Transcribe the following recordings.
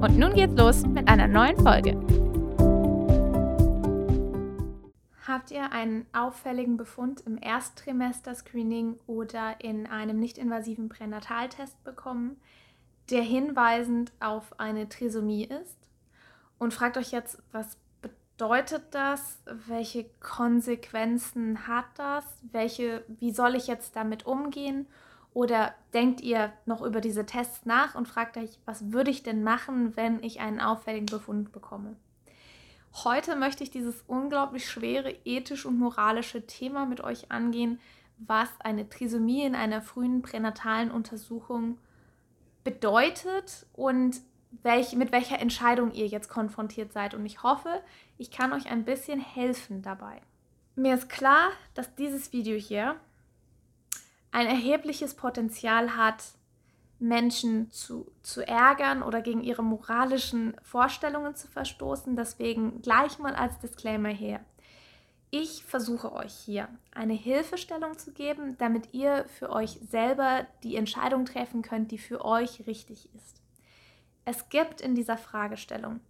Und nun geht's los mit einer neuen Folge. Habt ihr einen auffälligen Befund im Ersttrimester-Screening oder in einem nicht-invasiven Pränataltest bekommen, der hinweisend auf eine Trisomie ist? Und fragt euch jetzt, was bedeutet das? Welche Konsequenzen hat das? Welche, wie soll ich jetzt damit umgehen? Oder denkt ihr noch über diese Tests nach und fragt euch, was würde ich denn machen, wenn ich einen auffälligen Befund bekomme? Heute möchte ich dieses unglaublich schwere ethisch und moralische Thema mit euch angehen, was eine Trisomie in einer frühen pränatalen Untersuchung bedeutet und welch, mit welcher Entscheidung ihr jetzt konfrontiert seid. Und ich hoffe, ich kann euch ein bisschen helfen dabei. Mir ist klar, dass dieses Video hier ein erhebliches Potenzial hat, Menschen zu, zu ärgern oder gegen ihre moralischen Vorstellungen zu verstoßen. Deswegen gleich mal als Disclaimer her. Ich versuche euch hier eine Hilfestellung zu geben, damit ihr für euch selber die Entscheidung treffen könnt, die für euch richtig ist. Es gibt in dieser Fragestellung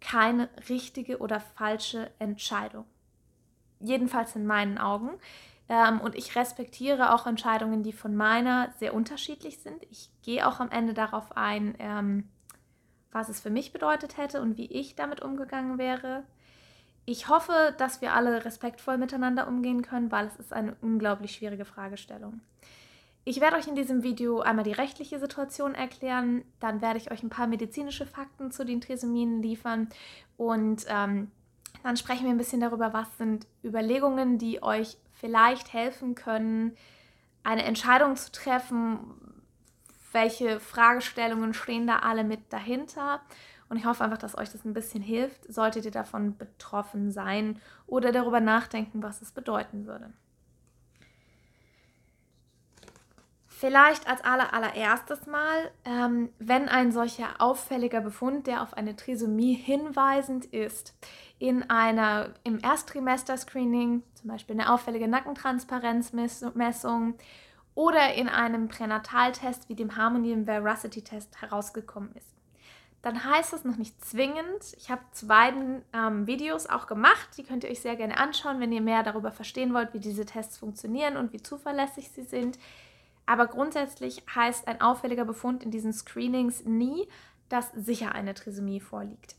keine richtige oder falsche Entscheidung. Jedenfalls in meinen Augen. Ähm, und ich respektiere auch Entscheidungen, die von meiner sehr unterschiedlich sind. Ich gehe auch am Ende darauf ein, ähm, was es für mich bedeutet hätte und wie ich damit umgegangen wäre. Ich hoffe, dass wir alle respektvoll miteinander umgehen können, weil es ist eine unglaublich schwierige Fragestellung. Ich werde euch in diesem Video einmal die rechtliche Situation erklären, dann werde ich euch ein paar medizinische Fakten zu den Trisomien liefern und ähm, dann sprechen wir ein bisschen darüber, was sind Überlegungen, die euch vielleicht helfen können, eine Entscheidung zu treffen, welche Fragestellungen stehen da alle mit dahinter. Und ich hoffe einfach, dass euch das ein bisschen hilft, solltet ihr davon betroffen sein oder darüber nachdenken, was es bedeuten würde. Vielleicht als aller, allererstes Mal, ähm, wenn ein solcher auffälliger Befund, der auf eine Trisomie hinweisend ist, in einer im Ersttrimester-Screening, zum Beispiel eine auffällige Nackentransparenzmessung oder in einem Pränataltest wie dem Harmony im Veracity-Test herausgekommen ist. Dann heißt das noch nicht zwingend. Ich habe zu beiden ähm, Videos auch gemacht. Die könnt ihr euch sehr gerne anschauen, wenn ihr mehr darüber verstehen wollt, wie diese Tests funktionieren und wie zuverlässig sie sind. Aber grundsätzlich heißt ein auffälliger Befund in diesen Screenings nie, dass sicher eine Trisomie vorliegt.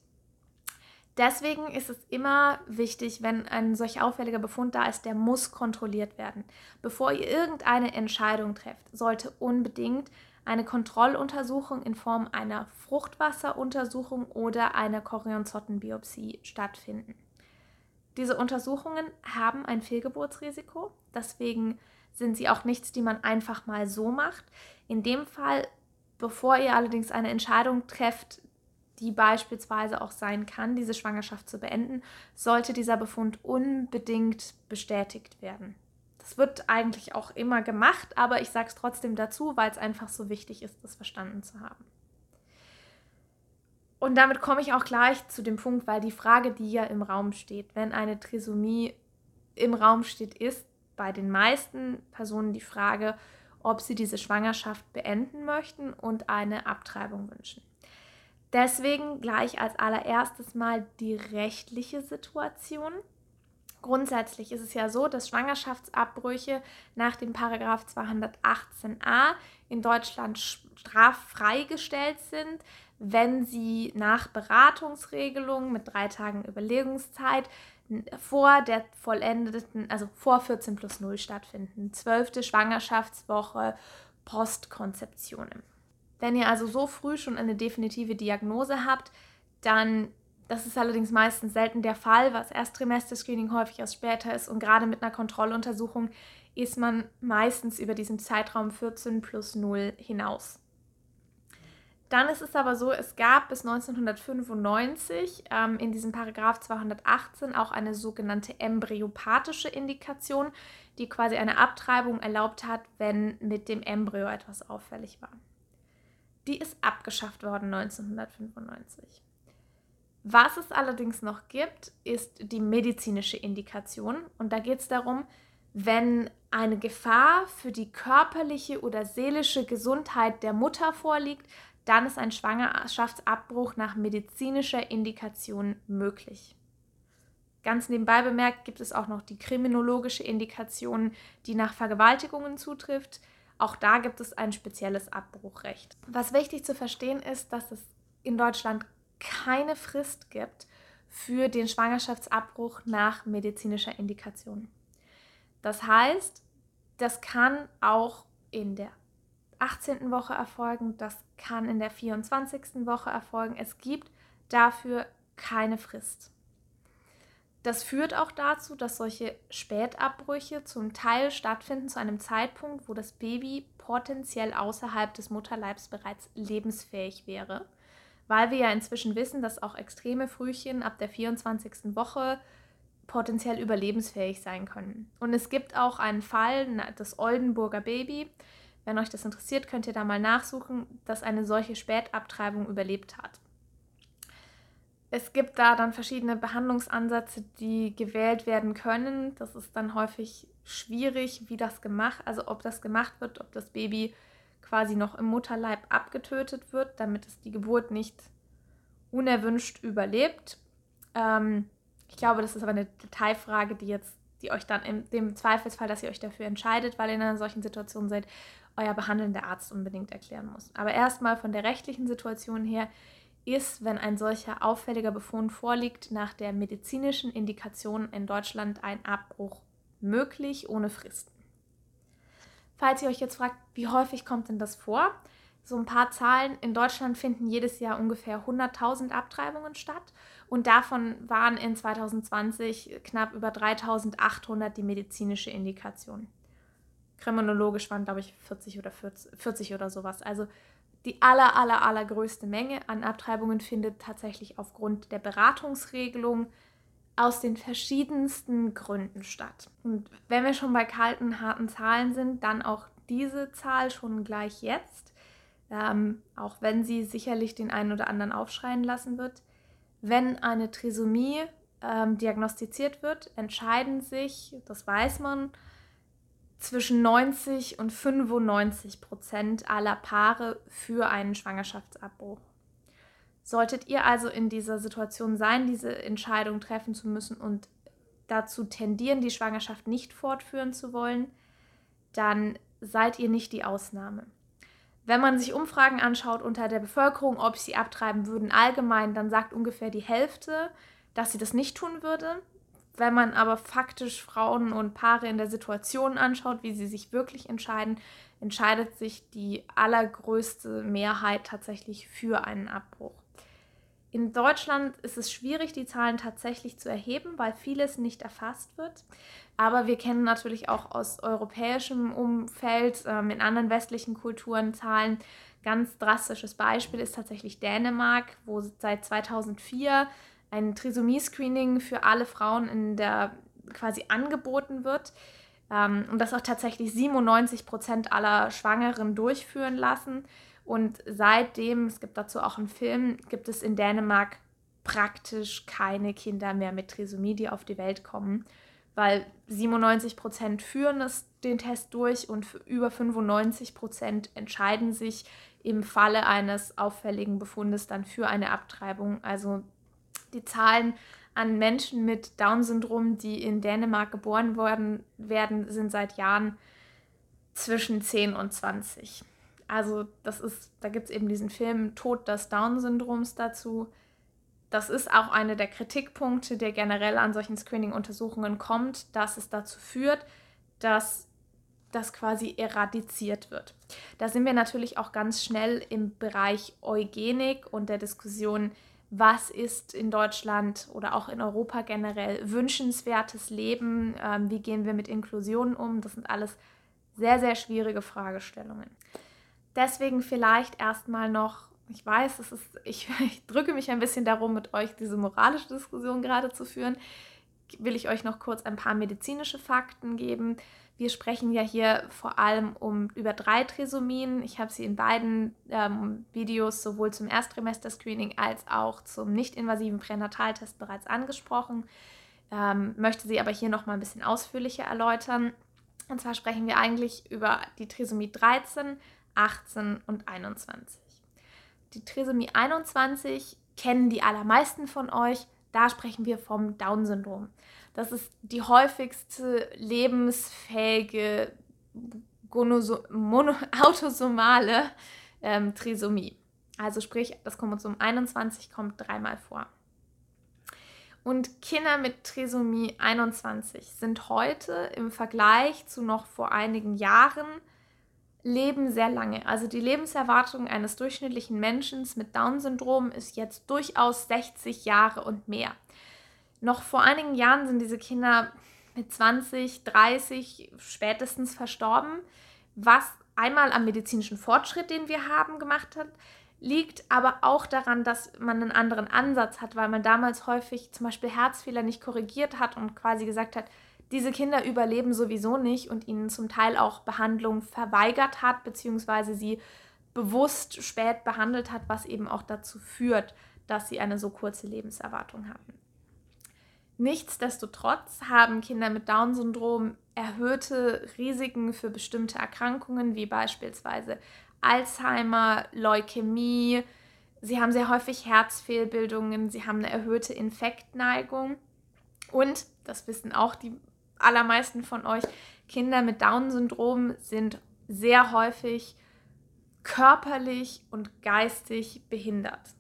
Deswegen ist es immer wichtig, wenn ein solch auffälliger Befund da ist, der muss kontrolliert werden. Bevor ihr irgendeine Entscheidung trefft, sollte unbedingt eine Kontrolluntersuchung in Form einer Fruchtwasseruntersuchung oder einer Chorionzottenbiopsie stattfinden. Diese Untersuchungen haben ein Fehlgeburtsrisiko, deswegen sind sie auch nichts, die man einfach mal so macht. In dem Fall, bevor ihr allerdings eine Entscheidung trefft, die beispielsweise auch sein kann, diese Schwangerschaft zu beenden, sollte dieser Befund unbedingt bestätigt werden. Das wird eigentlich auch immer gemacht, aber ich sage es trotzdem dazu, weil es einfach so wichtig ist, das verstanden zu haben. Und damit komme ich auch gleich zu dem Punkt, weil die Frage, die ja im Raum steht, wenn eine Trisomie im Raum steht, ist, bei den meisten Personen die Frage, ob sie diese Schwangerschaft beenden möchten und eine Abtreibung wünschen. Deswegen gleich als allererstes mal die rechtliche Situation. Grundsätzlich ist es ja so, dass Schwangerschaftsabbrüche nach dem Paragraph 218a in Deutschland straffrei gestellt sind, wenn sie nach Beratungsregelung mit drei Tagen Überlegungszeit vor der vollendeten, also vor 14 plus 0 stattfinden. Zwölfte Schwangerschaftswoche Postkonzeption. Wenn ihr also so früh schon eine definitive Diagnose habt, dann, das ist allerdings meistens selten der Fall, was Ersttrimester-Screening häufig erst später ist und gerade mit einer Kontrolluntersuchung ist man meistens über diesen Zeitraum 14 plus 0 hinaus. Dann ist es aber so, es gab bis 1995 ähm, in diesem Paragraph 218 auch eine sogenannte embryopathische Indikation, die quasi eine Abtreibung erlaubt hat, wenn mit dem Embryo etwas auffällig war. Die ist abgeschafft worden 1995. Was es allerdings noch gibt, ist die medizinische Indikation. Und da geht es darum, wenn eine Gefahr für die körperliche oder seelische Gesundheit der Mutter vorliegt, dann ist ein Schwangerschaftsabbruch nach medizinischer Indikation möglich. Ganz nebenbei bemerkt gibt es auch noch die kriminologische Indikation, die nach Vergewaltigungen zutrifft. Auch da gibt es ein spezielles Abbruchrecht. Was wichtig zu verstehen ist, dass es in Deutschland keine Frist gibt für den Schwangerschaftsabbruch nach medizinischer Indikation. Das heißt, das kann auch in der 18. Woche erfolgen, das kann in der 24. Woche erfolgen. Es gibt dafür keine Frist. Das führt auch dazu, dass solche Spätabbrüche zum Teil stattfinden zu einem Zeitpunkt, wo das Baby potenziell außerhalb des Mutterleibs bereits lebensfähig wäre, weil wir ja inzwischen wissen, dass auch extreme Frühchen ab der 24. Woche potenziell überlebensfähig sein können. Und es gibt auch einen Fall, das Oldenburger Baby, wenn euch das interessiert, könnt ihr da mal nachsuchen, dass eine solche Spätabtreibung überlebt hat. Es gibt da dann verschiedene Behandlungsansätze, die gewählt werden können. Das ist dann häufig schwierig, wie das gemacht, also ob das gemacht wird, ob das Baby quasi noch im Mutterleib abgetötet wird, damit es die Geburt nicht unerwünscht überlebt. Ähm, ich glaube, das ist aber eine Detailfrage, die jetzt, die euch dann in dem Zweifelsfall, dass ihr euch dafür entscheidet, weil ihr in einer solchen Situation seid, euer behandelnder Arzt unbedingt erklären muss. Aber erstmal von der rechtlichen Situation her ist, wenn ein solcher auffälliger Befund vorliegt, nach der medizinischen Indikation in Deutschland ein Abbruch möglich ohne Fristen. Falls ihr euch jetzt fragt, wie häufig kommt denn das vor? So ein paar Zahlen. In Deutschland finden jedes Jahr ungefähr 100.000 Abtreibungen statt und davon waren in 2020 knapp über 3.800 die medizinische Indikation kriminologisch waren, glaube ich, 40 oder 40, 40 oder sowas. Also die aller, aller, allergrößte Menge an Abtreibungen findet tatsächlich aufgrund der Beratungsregelung aus den verschiedensten Gründen statt. Und wenn wir schon bei kalten, harten Zahlen sind, dann auch diese Zahl schon gleich jetzt, ähm, auch wenn sie sicherlich den einen oder anderen aufschreien lassen wird. Wenn eine Trisomie ähm, diagnostiziert wird, entscheiden sich, das weiß man, zwischen 90 und 95 Prozent aller Paare für einen Schwangerschaftsabbruch. Solltet ihr also in dieser Situation sein, diese Entscheidung treffen zu müssen und dazu tendieren, die Schwangerschaft nicht fortführen zu wollen, dann seid ihr nicht die Ausnahme. Wenn man sich Umfragen anschaut unter der Bevölkerung, ob sie abtreiben würden allgemein, dann sagt ungefähr die Hälfte, dass sie das nicht tun würde. Wenn man aber faktisch Frauen und Paare in der Situation anschaut, wie sie sich wirklich entscheiden, entscheidet sich die allergrößte Mehrheit tatsächlich für einen Abbruch. In Deutschland ist es schwierig, die Zahlen tatsächlich zu erheben, weil vieles nicht erfasst wird. Aber wir kennen natürlich auch aus europäischem Umfeld, ähm, in anderen westlichen Kulturen Zahlen. Ganz drastisches Beispiel ist tatsächlich Dänemark, wo seit 2004 ein Trisomie-Screening für alle Frauen in der quasi angeboten wird ähm, und das auch tatsächlich 97 Prozent aller Schwangeren durchführen lassen. Und seitdem, es gibt dazu auch einen Film, gibt es in Dänemark praktisch keine Kinder mehr mit Trisomie, die auf die Welt kommen, weil 97 Prozent führen es, den Test durch und über 95 Prozent entscheiden sich im Falle eines auffälligen Befundes dann für eine Abtreibung. Also die Zahlen an Menschen mit Down-Syndrom, die in Dänemark geboren worden werden, sind seit Jahren zwischen 10 und 20. Also das ist, da gibt es eben diesen Film Tod des Down-Syndroms dazu. Das ist auch einer der Kritikpunkte, der generell an solchen Screening-Untersuchungen kommt, dass es dazu führt, dass das quasi eradiziert wird. Da sind wir natürlich auch ganz schnell im Bereich Eugenik und der Diskussion, was ist in Deutschland oder auch in Europa generell wünschenswertes Leben, ähm, wie gehen wir mit Inklusion um. Das sind alles sehr, sehr schwierige Fragestellungen. Deswegen vielleicht erstmal noch ich weiß, es ist, ich, ich drücke mich ein bisschen darum, mit euch diese moralische Diskussion gerade zu führen, will ich euch noch kurz ein paar medizinische Fakten geben. Wir sprechen ja hier vor allem um über drei Trisomien. Ich habe sie in beiden ähm, Videos sowohl zum Erstsemester-Screening als auch zum nicht-invasiven Pränataltest bereits angesprochen. Ähm, möchte sie aber hier noch mal ein bisschen ausführlicher erläutern. Und zwar sprechen wir eigentlich über die Trisomie 13, 18 und 21. Die Trisomie 21 kennen die allermeisten von euch. Da sprechen wir vom Down-Syndrom. Das ist die häufigste lebensfähige mono, autosomale ähm, Trisomie. Also sprich, das Chromosom 21 kommt dreimal vor. Und Kinder mit Trisomie 21 sind heute im Vergleich zu noch vor einigen Jahren leben sehr lange. Also die Lebenserwartung eines durchschnittlichen Menschen mit Down-Syndrom ist jetzt durchaus 60 Jahre und mehr. Noch vor einigen Jahren sind diese Kinder mit 20, 30 spätestens verstorben, was einmal am medizinischen Fortschritt, den wir haben, gemacht hat, liegt aber auch daran, dass man einen anderen Ansatz hat, weil man damals häufig zum Beispiel Herzfehler nicht korrigiert hat und quasi gesagt hat, diese Kinder überleben sowieso nicht und ihnen zum Teil auch Behandlung verweigert hat, beziehungsweise sie bewusst spät behandelt hat, was eben auch dazu führt, dass sie eine so kurze Lebenserwartung haben. Nichtsdestotrotz haben Kinder mit Down-Syndrom erhöhte Risiken für bestimmte Erkrankungen, wie beispielsweise Alzheimer, Leukämie. Sie haben sehr häufig Herzfehlbildungen, sie haben eine erhöhte Infektneigung. Und, das wissen auch die allermeisten von euch, Kinder mit Down-Syndrom sind sehr häufig körperlich und geistig behindert.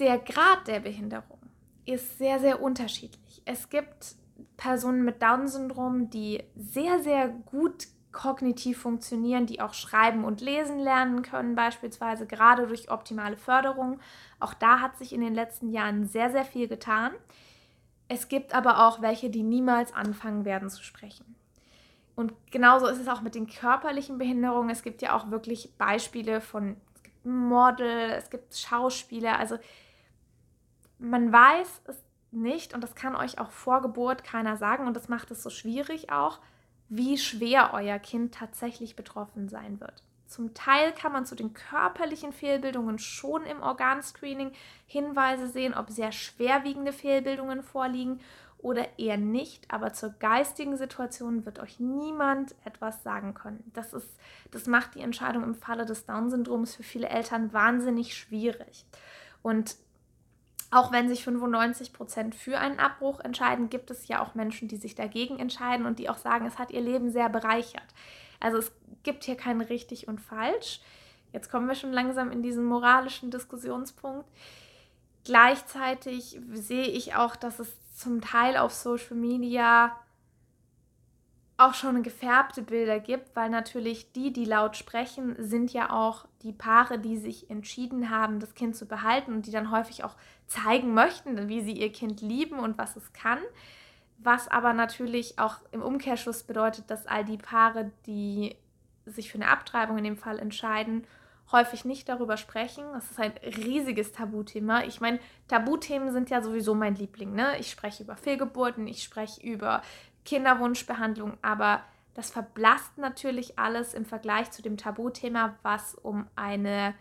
Der Grad der Behinderung ist sehr, sehr unterschiedlich. Es gibt Personen mit Down-Syndrom, die sehr, sehr gut kognitiv funktionieren, die auch schreiben und lesen lernen können, beispielsweise gerade durch optimale Förderung. Auch da hat sich in den letzten Jahren sehr, sehr viel getan. Es gibt aber auch welche, die niemals anfangen werden zu sprechen. Und genauso ist es auch mit den körperlichen Behinderungen. Es gibt ja auch wirklich Beispiele von Model, es gibt Schauspieler. Also man weiß es nicht und das kann euch auch vor Geburt keiner sagen und das macht es so schwierig auch, wie schwer euer Kind tatsächlich betroffen sein wird. Zum Teil kann man zu den körperlichen Fehlbildungen schon im Organscreening Hinweise sehen, ob sehr schwerwiegende Fehlbildungen vorliegen oder eher nicht, aber zur geistigen Situation wird euch niemand etwas sagen können. Das, ist, das macht die Entscheidung im Falle des Down-Syndroms für viele Eltern wahnsinnig schwierig. Und auch wenn sich 95 Prozent für einen Abbruch entscheiden, gibt es ja auch Menschen, die sich dagegen entscheiden und die auch sagen, es hat ihr Leben sehr bereichert. Also es gibt hier kein richtig und falsch. Jetzt kommen wir schon langsam in diesen moralischen Diskussionspunkt. Gleichzeitig sehe ich auch, dass es zum Teil auf Social Media auch schon gefärbte Bilder gibt, weil natürlich die, die laut sprechen, sind ja auch die Paare, die sich entschieden haben, das Kind zu behalten und die dann häufig auch zeigen möchten, wie sie ihr Kind lieben und was es kann. Was aber natürlich auch im Umkehrschluss bedeutet, dass all die Paare, die sich für eine Abtreibung in dem Fall entscheiden, häufig nicht darüber sprechen. Das ist ein riesiges Tabuthema. Ich meine, Tabuthemen sind ja sowieso mein Liebling. Ne? Ich spreche über Fehlgeburten, ich spreche über Kinderwunschbehandlung, aber das verblasst natürlich alles im Vergleich zu dem Tabuthema, was um eine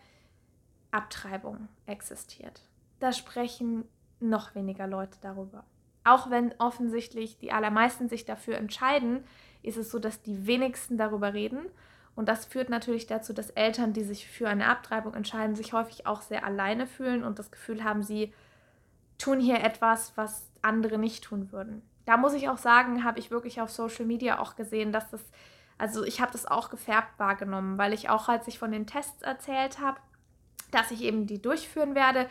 Abtreibung existiert. Da sprechen noch weniger Leute darüber. Auch wenn offensichtlich die allermeisten sich dafür entscheiden, ist es so, dass die wenigsten darüber reden. Und das führt natürlich dazu, dass Eltern, die sich für eine Abtreibung entscheiden, sich häufig auch sehr alleine fühlen und das Gefühl haben, sie tun hier etwas, was andere nicht tun würden da muss ich auch sagen, habe ich wirklich auf Social Media auch gesehen, dass das, also ich habe das auch gefärbt wahrgenommen, weil ich auch, als ich von den Tests erzählt habe, dass ich eben die durchführen werde,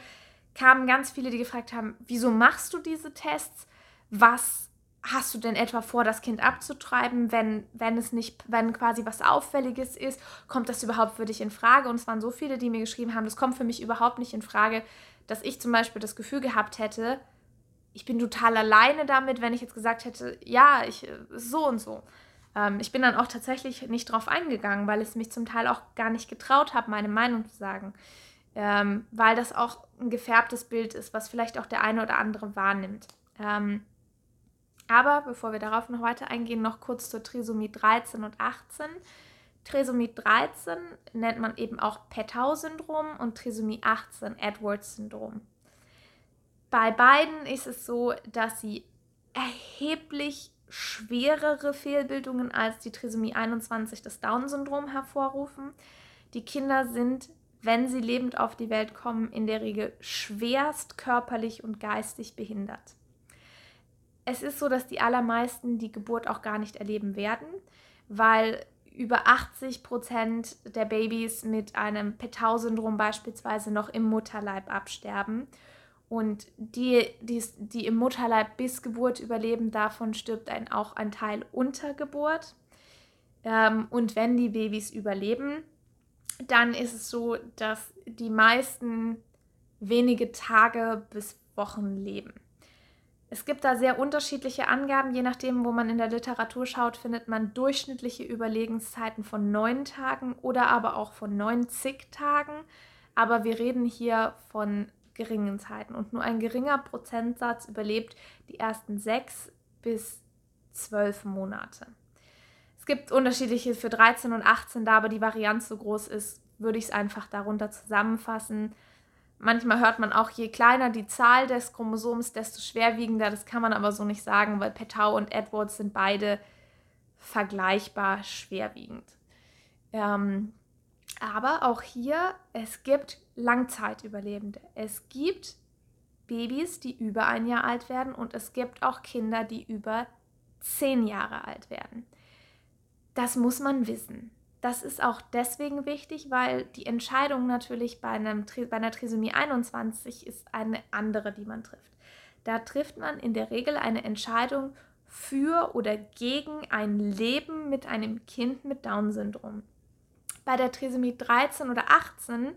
kamen ganz viele, die gefragt haben, wieso machst du diese Tests? Was hast du denn etwa vor, das Kind abzutreiben, wenn, wenn es nicht, wenn quasi was Auffälliges ist, kommt das überhaupt für dich in Frage? Und es waren so viele, die mir geschrieben haben, das kommt für mich überhaupt nicht in Frage, dass ich zum Beispiel das Gefühl gehabt hätte, ich bin total alleine damit, wenn ich jetzt gesagt hätte, ja, ich so und so. Ähm, ich bin dann auch tatsächlich nicht drauf eingegangen, weil ich mich zum Teil auch gar nicht getraut habe, meine Meinung zu sagen. Ähm, weil das auch ein gefärbtes Bild ist, was vielleicht auch der eine oder andere wahrnimmt. Ähm, aber bevor wir darauf noch weiter eingehen, noch kurz zur Trisomie 13 und 18. Trisomie 13 nennt man eben auch Pettau-Syndrom und Trisomie 18 Edwards-Syndrom. Bei beiden ist es so, dass sie erheblich schwerere Fehlbildungen als die Trisomie 21 das Down-Syndrom hervorrufen. Die Kinder sind, wenn sie lebend auf die Welt kommen, in der Regel schwerst körperlich und geistig behindert. Es ist so, dass die allermeisten die Geburt auch gar nicht erleben werden, weil über 80 Prozent der Babys mit einem Pettau-Syndrom beispielsweise noch im Mutterleib absterben. Und die, die, die im Mutterleib bis Geburt überleben, davon stirbt ein, auch ein Teil unter Geburt. Ähm, und wenn die Babys überleben, dann ist es so, dass die meisten wenige Tage bis Wochen leben. Es gibt da sehr unterschiedliche Angaben, je nachdem, wo man in der Literatur schaut, findet man durchschnittliche Überlegenszeiten von neun Tagen oder aber auch von 90 Tagen. Aber wir reden hier von geringen Zeiten und nur ein geringer Prozentsatz überlebt die ersten sechs bis zwölf Monate. Es gibt unterschiedliche für 13 und 18, da aber die Varianz so groß ist, würde ich es einfach darunter zusammenfassen. Manchmal hört man auch, je kleiner die Zahl des Chromosoms, desto schwerwiegender. Das kann man aber so nicht sagen, weil Petau und Edwards sind beide vergleichbar schwerwiegend. Ähm, aber auch hier, es gibt Langzeitüberlebende. Es gibt Babys, die über ein Jahr alt werden und es gibt auch Kinder, die über zehn Jahre alt werden. Das muss man wissen. Das ist auch deswegen wichtig, weil die Entscheidung natürlich bei, einem, bei einer Trisomie 21 ist eine andere, die man trifft. Da trifft man in der Regel eine Entscheidung für oder gegen ein Leben mit einem Kind mit Down-Syndrom. Bei der Trisomie 13 oder 18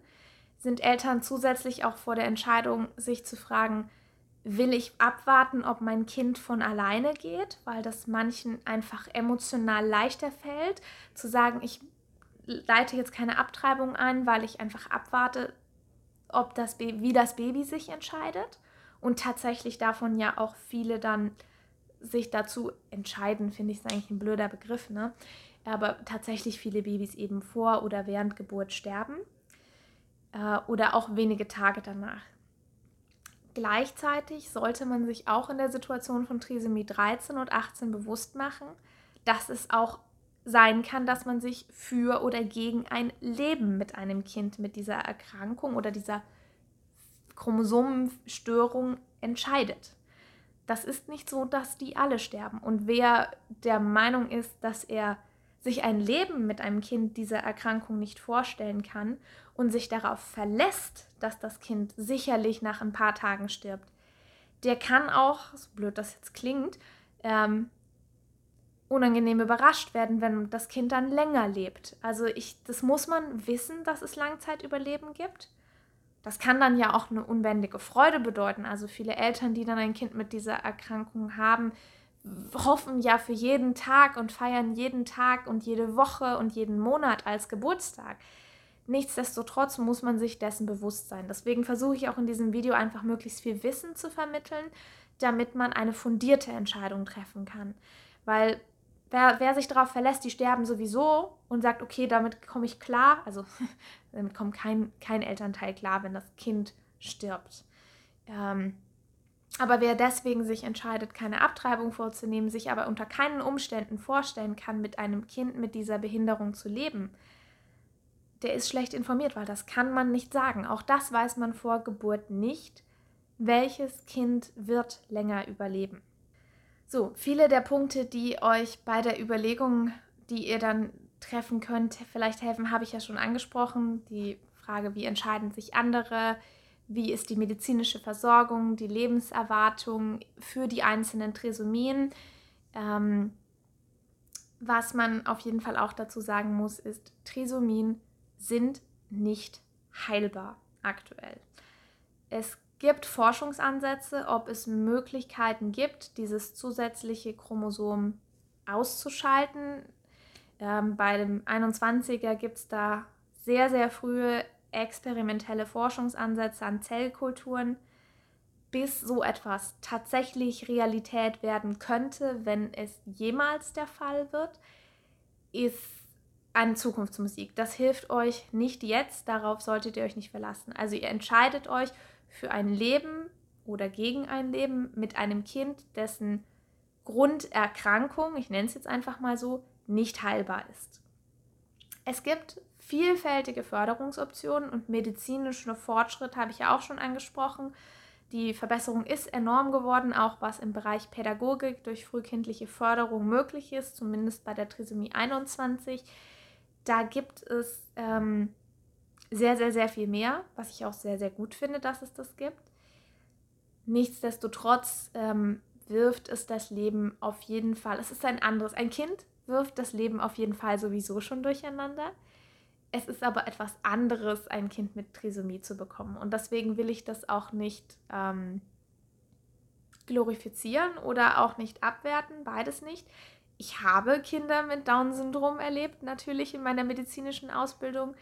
sind Eltern zusätzlich auch vor der Entscheidung, sich zu fragen, will ich abwarten, ob mein Kind von alleine geht, weil das manchen einfach emotional leichter fällt, zu sagen, ich leite jetzt keine Abtreibung ein, weil ich einfach abwarte, ob das Baby, wie das Baby sich entscheidet. Und tatsächlich davon ja auch viele dann sich dazu entscheiden, finde ich es eigentlich ein blöder Begriff, ne? Aber tatsächlich viele Babys eben vor oder während Geburt sterben äh, oder auch wenige Tage danach. Gleichzeitig sollte man sich auch in der Situation von Trisomie 13 und 18 bewusst machen, dass es auch sein kann, dass man sich für oder gegen ein Leben mit einem Kind mit dieser Erkrankung oder dieser Chromosomenstörung entscheidet. Das ist nicht so, dass die alle sterben. Und wer der Meinung ist, dass er sich ein Leben mit einem Kind dieser Erkrankung nicht vorstellen kann und sich darauf verlässt, dass das Kind sicherlich nach ein paar Tagen stirbt, der kann auch, so blöd das jetzt klingt, ähm, unangenehm überrascht werden, wenn das Kind dann länger lebt. Also ich, das muss man wissen, dass es Langzeitüberleben gibt. Das kann dann ja auch eine unbändige Freude bedeuten. Also viele Eltern, die dann ein Kind mit dieser Erkrankung haben, hoffen ja für jeden Tag und feiern jeden Tag und jede Woche und jeden Monat als Geburtstag. Nichtsdestotrotz muss man sich dessen bewusst sein. Deswegen versuche ich auch in diesem Video einfach möglichst viel Wissen zu vermitteln, damit man eine fundierte Entscheidung treffen kann. Weil Wer, wer sich darauf verlässt, die sterben sowieso und sagt, okay, damit komme ich klar, also damit kommt kein, kein Elternteil klar, wenn das Kind stirbt. Ähm, aber wer deswegen sich entscheidet, keine Abtreibung vorzunehmen, sich aber unter keinen Umständen vorstellen kann, mit einem Kind mit dieser Behinderung zu leben, der ist schlecht informiert, weil das kann man nicht sagen. Auch das weiß man vor Geburt nicht. Welches Kind wird länger überleben? So, viele der Punkte, die euch bei der Überlegung, die ihr dann treffen könnt, vielleicht helfen, habe ich ja schon angesprochen. Die Frage, wie entscheiden sich andere, wie ist die medizinische Versorgung, die Lebenserwartung für die einzelnen Trisomien. Ähm, was man auf jeden Fall auch dazu sagen muss, ist, Trisomien sind nicht heilbar aktuell. Es gibt Forschungsansätze, ob es Möglichkeiten gibt, dieses zusätzliche Chromosom auszuschalten. Ähm, bei dem 21er gibt es da sehr, sehr frühe experimentelle Forschungsansätze an Zellkulturen, bis so etwas tatsächlich Realität werden könnte, wenn es jemals der Fall wird, ist eine Zukunftsmusik. Das hilft euch nicht jetzt, darauf solltet ihr euch nicht verlassen. Also ihr entscheidet euch für ein Leben oder gegen ein Leben mit einem Kind, dessen Grunderkrankung, ich nenne es jetzt einfach mal so, nicht heilbar ist. Es gibt vielfältige Förderungsoptionen und medizinischer Fortschritt habe ich ja auch schon angesprochen. Die Verbesserung ist enorm geworden, auch was im Bereich Pädagogik durch frühkindliche Förderung möglich ist, zumindest bei der Trisomie 21. Da gibt es ähm, sehr, sehr, sehr viel mehr, was ich auch sehr, sehr gut finde, dass es das gibt. Nichtsdestotrotz ähm, wirft es das Leben auf jeden Fall, es ist ein anderes, ein Kind wirft das Leben auf jeden Fall sowieso schon durcheinander. Es ist aber etwas anderes, ein Kind mit Trisomie zu bekommen. Und deswegen will ich das auch nicht ähm, glorifizieren oder auch nicht abwerten, beides nicht. Ich habe Kinder mit Down-Syndrom erlebt, natürlich in meiner medizinischen Ausbildung,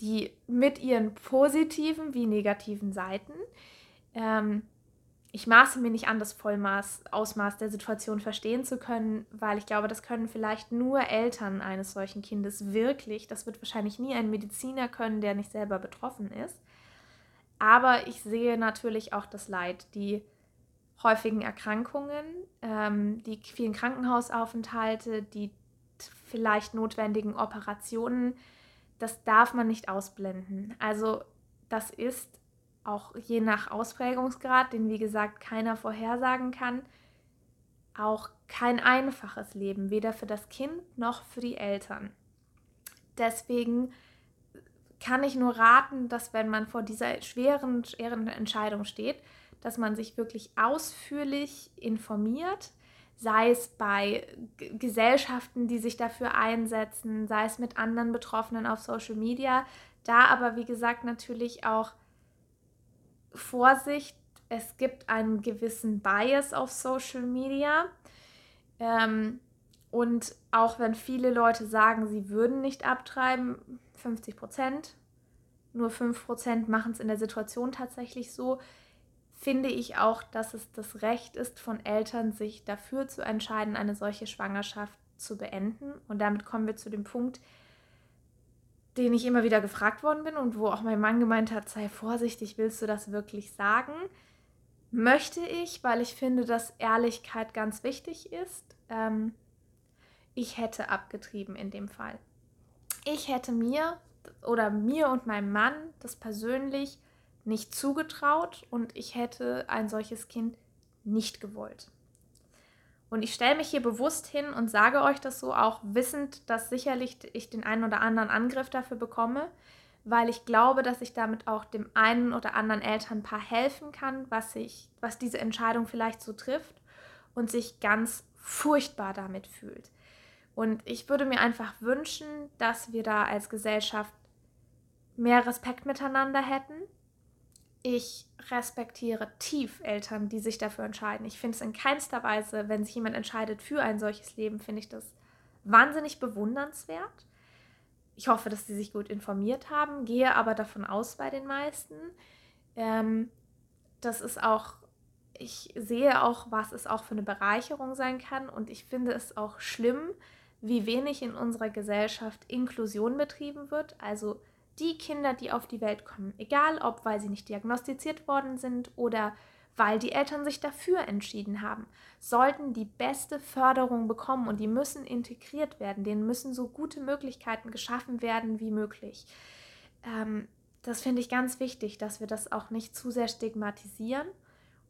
die mit ihren positiven wie negativen Seiten ähm, ich maße mir nicht an, das Vollmaß, Ausmaß der Situation verstehen zu können, weil ich glaube, das können vielleicht nur Eltern eines solchen Kindes wirklich. Das wird wahrscheinlich nie ein Mediziner können, der nicht selber betroffen ist. Aber ich sehe natürlich auch das Leid, die häufigen Erkrankungen, ähm, die vielen Krankenhausaufenthalte, die vielleicht notwendigen Operationen. Das darf man nicht ausblenden. Also das ist auch je nach Ausprägungsgrad, den wie gesagt keiner vorhersagen kann, auch kein einfaches Leben, weder für das Kind noch für die Eltern. Deswegen kann ich nur raten, dass wenn man vor dieser schweren, Entscheidung steht, dass man sich wirklich ausführlich informiert, sei es bei Gesellschaften, die sich dafür einsetzen, sei es mit anderen Betroffenen auf Social Media, da aber wie gesagt natürlich auch Vorsicht, es gibt einen gewissen Bias auf Social Media. Ähm, und auch wenn viele Leute sagen, sie würden nicht abtreiben, 50 Prozent, nur 5 Prozent machen es in der Situation tatsächlich so, finde ich auch, dass es das Recht ist von Eltern, sich dafür zu entscheiden, eine solche Schwangerschaft zu beenden. Und damit kommen wir zu dem Punkt, den ich immer wieder gefragt worden bin und wo auch mein Mann gemeint hat, sei vorsichtig, willst du das wirklich sagen? Möchte ich, weil ich finde, dass Ehrlichkeit ganz wichtig ist. Ähm, ich hätte abgetrieben in dem Fall. Ich hätte mir oder mir und meinem Mann das persönlich nicht zugetraut und ich hätte ein solches Kind nicht gewollt. Und ich stelle mich hier bewusst hin und sage euch das so, auch wissend, dass sicherlich ich den einen oder anderen Angriff dafür bekomme, weil ich glaube, dass ich damit auch dem einen oder anderen Elternpaar helfen kann, was, sich, was diese Entscheidung vielleicht so trifft und sich ganz furchtbar damit fühlt. Und ich würde mir einfach wünschen, dass wir da als Gesellschaft mehr Respekt miteinander hätten ich respektiere tief Eltern, die sich dafür entscheiden. Ich finde es in keinster Weise, wenn sich jemand entscheidet für ein solches Leben, finde ich das wahnsinnig bewundernswert. Ich hoffe, dass sie sich gut informiert haben, gehe aber davon aus bei den meisten. Ähm, das ist auch, ich sehe auch, was es auch für eine Bereicherung sein kann und ich finde es auch schlimm, wie wenig in unserer Gesellschaft Inklusion betrieben wird. Also die Kinder, die auf die Welt kommen, egal ob weil sie nicht diagnostiziert worden sind oder weil die Eltern sich dafür entschieden haben, sollten die beste Förderung bekommen und die müssen integriert werden, denen müssen so gute Möglichkeiten geschaffen werden wie möglich. Ähm, das finde ich ganz wichtig, dass wir das auch nicht zu sehr stigmatisieren.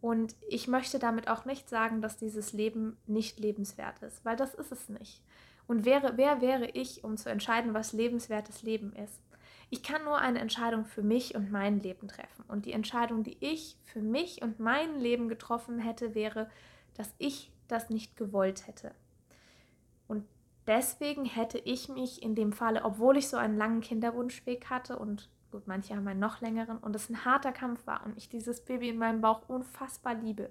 Und ich möchte damit auch nicht sagen, dass dieses Leben nicht lebenswert ist, weil das ist es nicht. Und wäre, wer wäre ich, um zu entscheiden, was lebenswertes Leben ist? Ich kann nur eine Entscheidung für mich und mein Leben treffen. Und die Entscheidung, die ich für mich und mein Leben getroffen hätte, wäre, dass ich das nicht gewollt hätte. Und deswegen hätte ich mich in dem Falle, obwohl ich so einen langen Kinderwunschweg hatte und gut, manche haben einen noch längeren und es ein harter Kampf war und ich dieses Baby in meinem Bauch unfassbar liebe,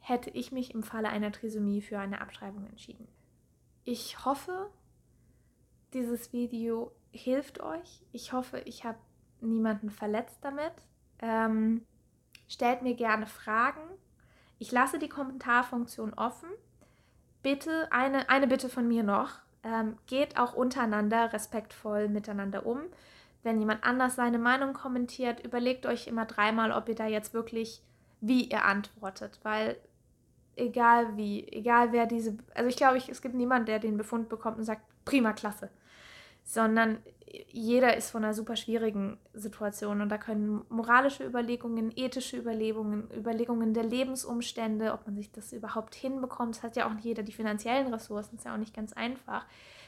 hätte ich mich im Falle einer Trisomie für eine Abtreibung entschieden. Ich hoffe, dieses Video hilft euch. Ich hoffe, ich habe niemanden verletzt damit. Ähm, stellt mir gerne Fragen. Ich lasse die Kommentarfunktion offen. Bitte, eine, eine Bitte von mir noch. Ähm, geht auch untereinander respektvoll miteinander um. Wenn jemand anders seine Meinung kommentiert, überlegt euch immer dreimal, ob ihr da jetzt wirklich, wie ihr antwortet. Weil egal wie, egal wer diese, also ich glaube, ich, es gibt niemanden, der den Befund bekommt und sagt, prima, klasse. Sondern jeder ist von einer super schwierigen Situation und da können moralische Überlegungen, ethische Überlegungen, Überlegungen der Lebensumstände, ob man sich das überhaupt hinbekommt, das hat ja auch nicht jeder die finanziellen Ressourcen, ist ja auch nicht ganz einfach.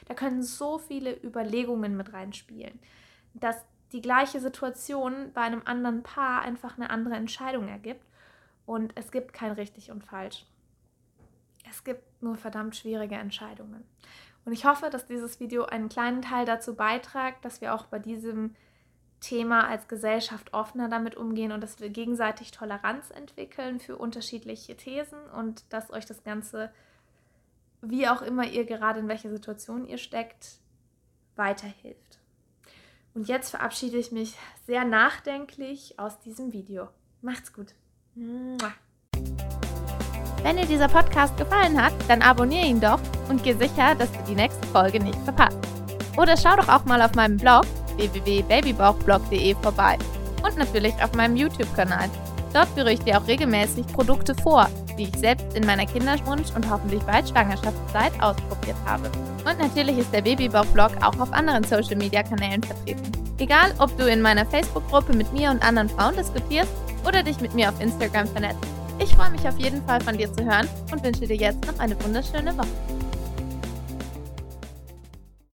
Da können so viele Überlegungen mit reinspielen, dass die gleiche Situation bei einem anderen Paar einfach eine andere Entscheidung ergibt und es gibt kein richtig und falsch. Es gibt nur verdammt schwierige Entscheidungen. Und ich hoffe, dass dieses Video einen kleinen Teil dazu beiträgt, dass wir auch bei diesem Thema als Gesellschaft offener damit umgehen und dass wir gegenseitig Toleranz entwickeln für unterschiedliche Thesen und dass euch das Ganze, wie auch immer ihr gerade in welcher Situation ihr steckt, weiterhilft. Und jetzt verabschiede ich mich sehr nachdenklich aus diesem Video. Macht's gut. Mua. Wenn dir dieser Podcast gefallen hat, dann abonniere ihn doch und geh sicher, dass du die nächste Folge nicht verpasst. Oder schau doch auch mal auf meinem Blog www.babybauchblog.de vorbei und natürlich auf meinem YouTube-Kanal. Dort führe ich dir auch regelmäßig Produkte vor, die ich selbst in meiner Kinderwunsch- und hoffentlich bald Schwangerschaftszeit ausprobiert habe. Und natürlich ist der Babybauch-Blog auch auf anderen Social-Media-Kanälen vertreten. Egal, ob du in meiner Facebook-Gruppe mit mir und anderen Frauen diskutierst oder dich mit mir auf Instagram vernetzt. Ich freue mich auf jeden Fall von dir zu hören und wünsche dir jetzt noch eine wunderschöne Woche.